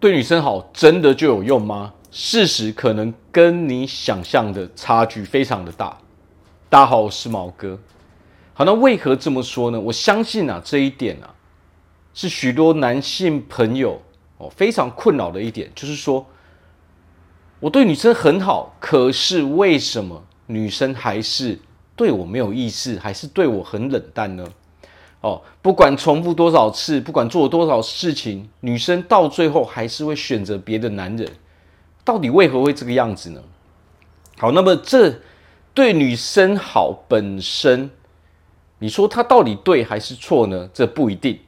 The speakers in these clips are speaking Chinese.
对女生好真的就有用吗？事实可能跟你想象的差距非常的大。大家好，我是毛哥。好，那为何这么说呢？我相信啊，这一点啊，是许多男性朋友哦非常困扰的一点，就是说，我对女生很好，可是为什么女生还是对我没有意思，还是对我很冷淡呢？不管重复多少次，不管做多少事情，女生到最后还是会选择别的男人。到底为何会这个样子呢？好，那么这对女生好本身，你说她到底对还是错呢？这不一定。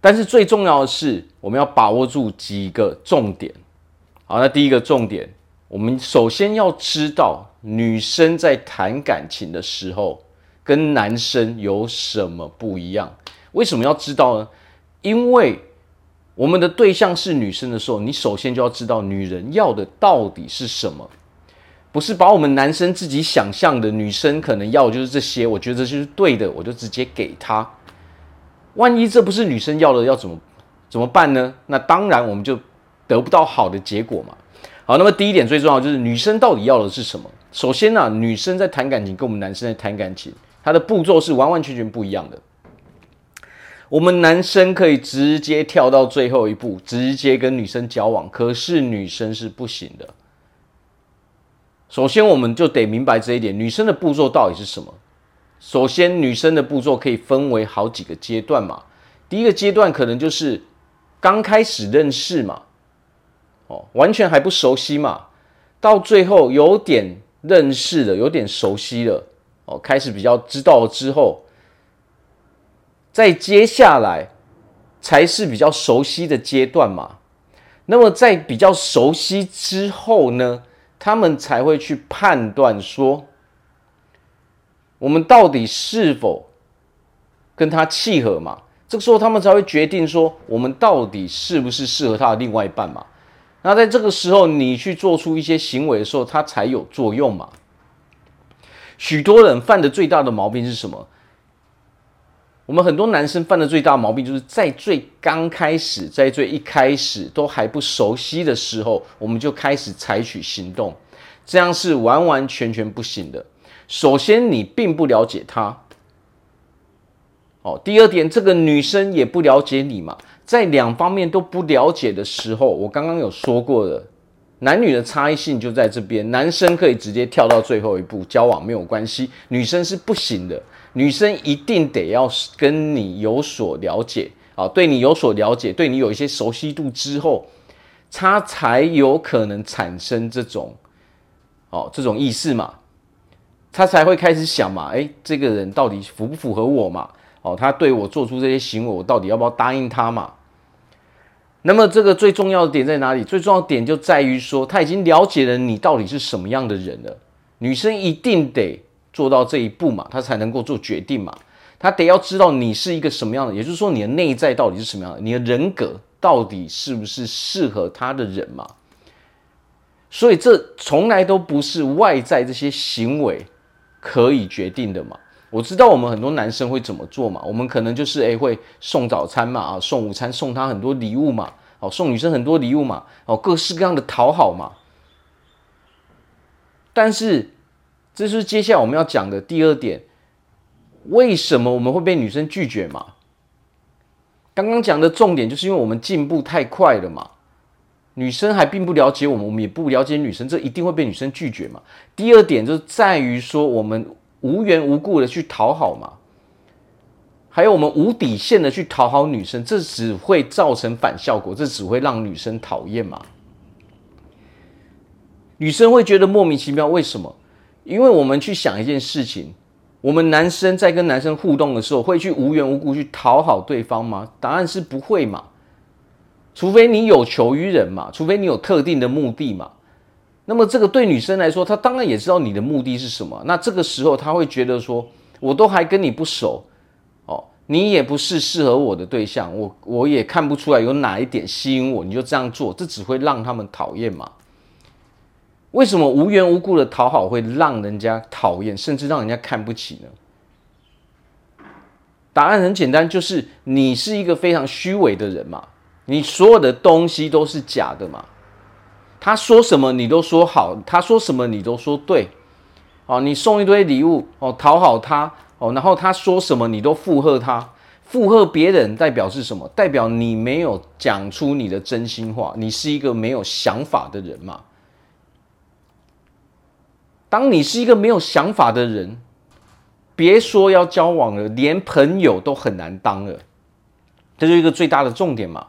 但是最重要的是，我们要把握住几个重点。好，那第一个重点，我们首先要知道女生在谈感情的时候。跟男生有什么不一样？为什么要知道呢？因为我们的对象是女生的时候，你首先就要知道女人要的到底是什么，不是把我们男生自己想象的女生可能要的就是这些，我觉得就是对的，我就直接给她。万一这不是女生要的，要怎么怎么办呢？那当然我们就得不到好的结果嘛。好，那么第一点最重要就是女生到底要的是什么？首先呢，女生在谈感情跟我们男生在谈感情。它的步骤是完完全全不一样的。我们男生可以直接跳到最后一步，直接跟女生交往，可是女生是不行的。首先，我们就得明白这一点：女生的步骤到底是什么？首先，女生的步骤可以分为好几个阶段嘛。第一个阶段可能就是刚开始认识嘛，哦，完全还不熟悉嘛，到最后有点认识了，有点熟悉了。哦，开始比较知道了之后，在接下来才是比较熟悉的阶段嘛。那么在比较熟悉之后呢，他们才会去判断说，我们到底是否跟他契合嘛。这个时候他们才会决定说，我们到底是不是适合他的另外一半嘛。那在这个时候，你去做出一些行为的时候，它才有作用嘛。许多人犯的最大的毛病是什么？我们很多男生犯的最大毛病，就是在最刚开始，在最一开始都还不熟悉的时候，我们就开始采取行动，这样是完完全全不行的。首先，你并不了解他。哦，第二点，这个女生也不了解你嘛，在两方面都不了解的时候，我刚刚有说过的。男女的差异性就在这边，男生可以直接跳到最后一步交往没有关系，女生是不行的，女生一定得要跟你有所了解啊，对你有所了解，对你有一些熟悉度之后，他才有可能产生这种哦这种意思嘛，他才会开始想嘛，诶，这个人到底符不符合我嘛？哦，他对我做出这些行为，我到底要不要答应他嘛？那么这个最重要的点在哪里？最重要的点就在于说，他已经了解了你到底是什么样的人了。女生一定得做到这一步嘛，她才能够做决定嘛。她得要知道你是一个什么样的，也就是说你的内在到底是什么样的，你的人格到底是不是适合她的人嘛。所以这从来都不是外在这些行为可以决定的嘛。我知道我们很多男生会怎么做嘛？我们可能就是诶会送早餐嘛，啊送午餐，送他很多礼物嘛，哦送女生很多礼物嘛，哦各式各样的讨好嘛。但是这是接下来我们要讲的第二点，为什么我们会被女生拒绝嘛？刚刚讲的重点就是因为我们进步太快了嘛，女生还并不了解我们，我们也不了解女生，这一定会被女生拒绝嘛。第二点就是在于说我们。无缘无故的去讨好嘛，还有我们无底线的去讨好女生，这只会造成反效果，这只会让女生讨厌嘛。女生会觉得莫名其妙，为什么？因为我们去想一件事情，我们男生在跟男生互动的时候，会去无缘无故去讨好对方吗？答案是不会嘛，除非你有求于人嘛，除非你有特定的目的嘛。那么这个对女生来说，她当然也知道你的目的是什么。那这个时候，她会觉得说，我都还跟你不熟，哦，你也不是适合我的对象，我我也看不出来有哪一点吸引我，你就这样做，这只会让他们讨厌嘛。为什么无缘无故的讨好会让人家讨厌，甚至让人家看不起呢？答案很简单，就是你是一个非常虚伪的人嘛。你所有的东西都是假的嘛。他说什么你都说好，他说什么你都说对，哦，你送一堆礼物哦，讨好他哦，然后他说什么你都附和他，附和别人代表是什么？代表你没有讲出你的真心话，你是一个没有想法的人嘛。当你是一个没有想法的人，别说要交往了，连朋友都很难当了，这就是一个最大的重点嘛。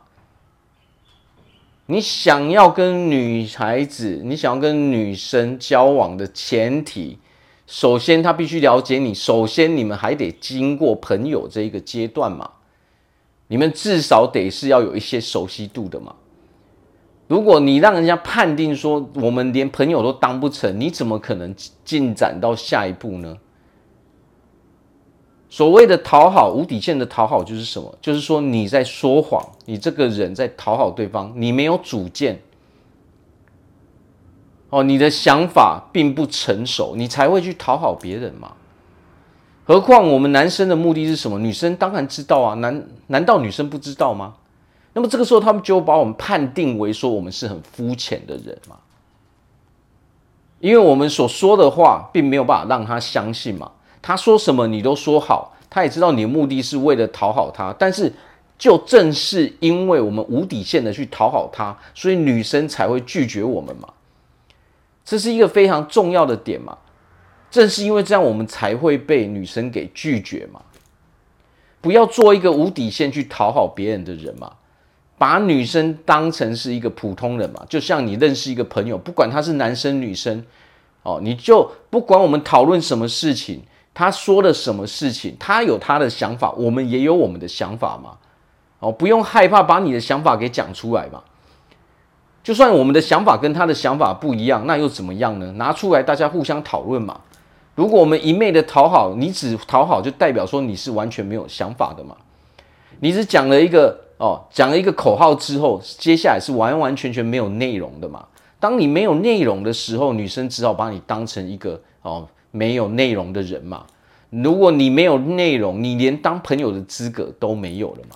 你想要跟女孩子，你想要跟女生交往的前提，首先她必须了解你，首先你们还得经过朋友这一个阶段嘛，你们至少得是要有一些熟悉度的嘛。如果你让人家判定说我们连朋友都当不成，你怎么可能进展到下一步呢？所谓的讨好，无底线的讨好就是什么？就是说你在说谎，你这个人在讨好对方，你没有主见，哦，你的想法并不成熟，你才会去讨好别人嘛。何况我们男生的目的是什么？女生当然知道啊，难难道女生不知道吗？那么这个时候，他们就把我们判定为说我们是很肤浅的人嘛，因为我们所说的话并没有办法让他相信嘛。他说什么你都说好，他也知道你的目的是为了讨好他，但是就正是因为我们无底线的去讨好他，所以女生才会拒绝我们嘛。这是一个非常重要的点嘛。正是因为这样，我们才会被女生给拒绝嘛。不要做一个无底线去讨好别人的人嘛，把女生当成是一个普通人嘛，就像你认识一个朋友，不管他是男生女生，哦，你就不管我们讨论什么事情。他说了什么事情？他有他的想法，我们也有我们的想法嘛。哦，不用害怕把你的想法给讲出来嘛。就算我们的想法跟他的想法不一样，那又怎么样呢？拿出来大家互相讨论嘛。如果我们一昧的讨好，你只讨好，就代表说你是完全没有想法的嘛。你只讲了一个哦，讲了一个口号之后，接下来是完完全全没有内容的嘛。当你没有内容的时候，女生只好把你当成一个哦。没有内容的人嘛，如果你没有内容，你连当朋友的资格都没有了嘛。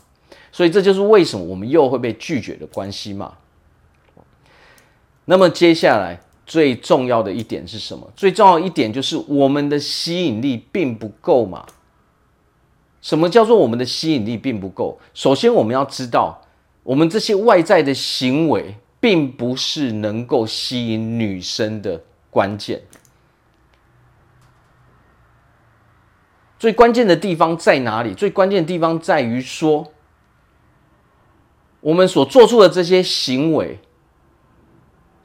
所以这就是为什么我们又会被拒绝的关系嘛。那么接下来最重要的一点是什么？最重要一点就是我们的吸引力并不够嘛。什么叫做我们的吸引力并不够？首先我们要知道，我们这些外在的行为并不是能够吸引女生的关键。最关键的地方在哪里？最关键的地方在于说，我们所做出的这些行为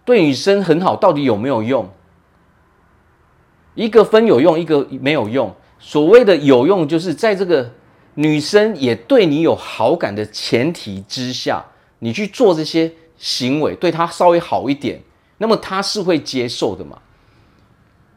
对女生很好，到底有没有用？一个分有用，一个没有用。所谓的有用，就是在这个女生也对你有好感的前提之下，你去做这些行为，对她稍微好一点，那么她是会接受的嘛？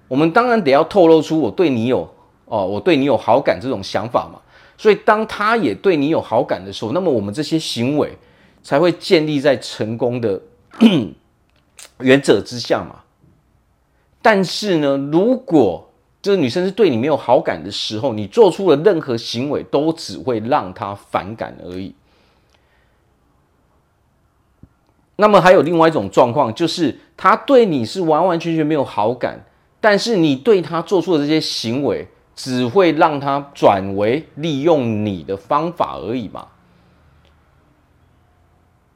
我们当然得要透露出我对你有。哦，我对你有好感这种想法嘛，所以当他也对你有好感的时候，那么我们这些行为才会建立在成功的 原则之下嘛。但是呢，如果这个女生是对你没有好感的时候，你做出的任何行为都只会让她反感而已。那么还有另外一种状况，就是她对你是完完全全没有好感，但是你对她做出的这些行为。只会让他转为利用你的方法而已嘛。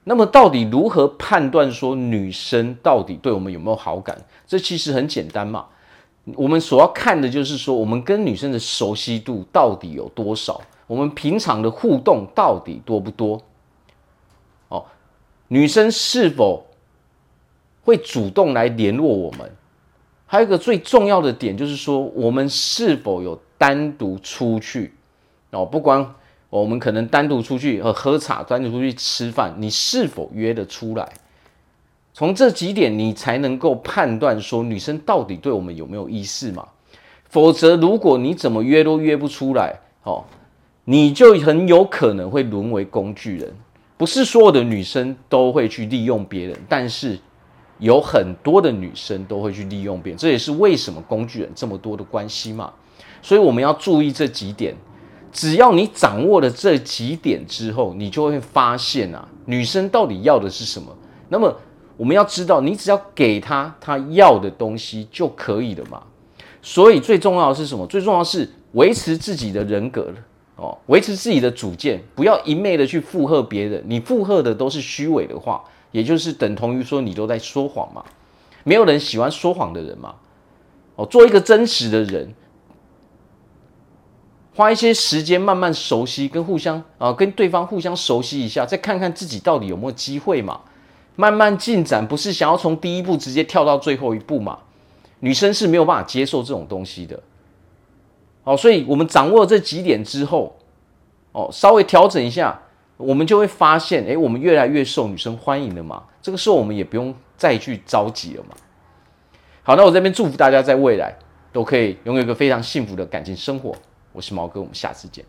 那么，到底如何判断说女生到底对我们有没有好感？这其实很简单嘛。我们所要看的就是说，我们跟女生的熟悉度到底有多少？我们平常的互动到底多不多？哦，女生是否会主动来联络我们？还有一个最重要的点，就是说我们是否有单独出去哦？不管我们可能单独出去和喝茶，单独出去吃饭，你是否约得出来？从这几点，你才能够判断说女生到底对我们有没有意思嘛？否则，如果你怎么约都约不出来，哦，你就很有可能会沦为工具人。不是所有的女生都会去利用别人，但是。有很多的女生都会去利用别人，这也是为什么工具人这么多的关系嘛。所以我们要注意这几点，只要你掌握了这几点之后，你就会发现啊，女生到底要的是什么。那么我们要知道，你只要给她她要的东西就可以了嘛。所以最重要的是什么？最重要的是维持自己的人格哦，维持自己的主见，不要一昧的去附和别人。你附和的都是虚伪的话，也就是等同于说你都在说谎嘛。没有人喜欢说谎的人嘛。哦，做一个真实的人。花一些时间慢慢熟悉，跟互相啊，跟对方互相熟悉一下，再看看自己到底有没有机会嘛。慢慢进展，不是想要从第一步直接跳到最后一步嘛？女生是没有办法接受这种东西的。好，所以我们掌握这几点之后，哦，稍微调整一下，我们就会发现，诶，我们越来越受女生欢迎了嘛。这个时候我们也不用再去着急了嘛。好，那我这边祝福大家在未来都可以拥有一个非常幸福的感情生活。我是毛哥，我们下次见。